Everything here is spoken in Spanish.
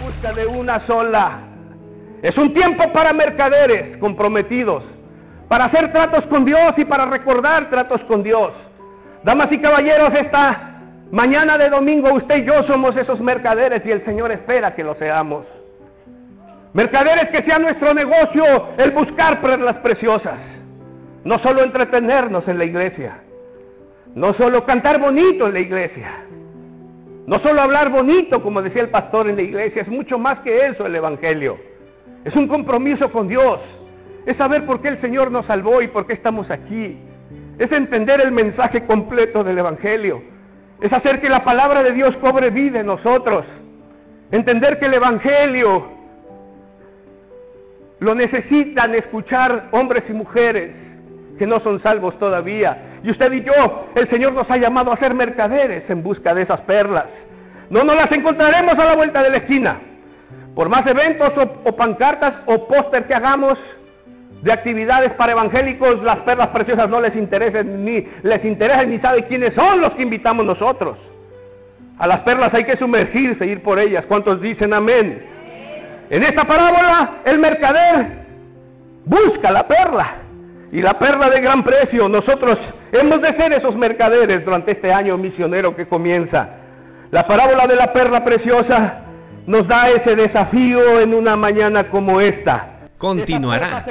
busca de una sola. Es un tiempo para mercaderes comprometidos, para hacer tratos con Dios y para recordar tratos con Dios. Damas y caballeros, esta mañana de domingo usted y yo somos esos mercaderes y el Señor espera que lo seamos. Mercaderes que sea nuestro negocio el buscar perlas preciosas. No solo entretenernos en la iglesia. No solo cantar bonito en la iglesia. No solo hablar bonito, como decía el pastor en la iglesia. Es mucho más que eso el Evangelio. Es un compromiso con Dios. Es saber por qué el Señor nos salvó y por qué estamos aquí. Es entender el mensaje completo del Evangelio. Es hacer que la palabra de Dios cobre vida en nosotros. Entender que el Evangelio lo necesitan escuchar hombres y mujeres que no son salvos todavía. Y usted y yo, el Señor nos ha llamado a ser mercaderes en busca de esas perlas. No nos las encontraremos a la vuelta de la esquina. Por más eventos o, pancartas o póster que hagamos de actividades para evangélicos, las perlas preciosas no les interesan ni les interesa ni sabe quiénes son los que invitamos nosotros. A las perlas hay que sumergirse, ir por ellas. ¿Cuántos dicen amén? En esta parábola, el mercader busca la perla. Y la perla de gran precio. Nosotros hemos de ser esos mercaderes durante este año misionero que comienza. La parábola de la perla preciosa nos da ese desafío en una mañana como esta. Continuará.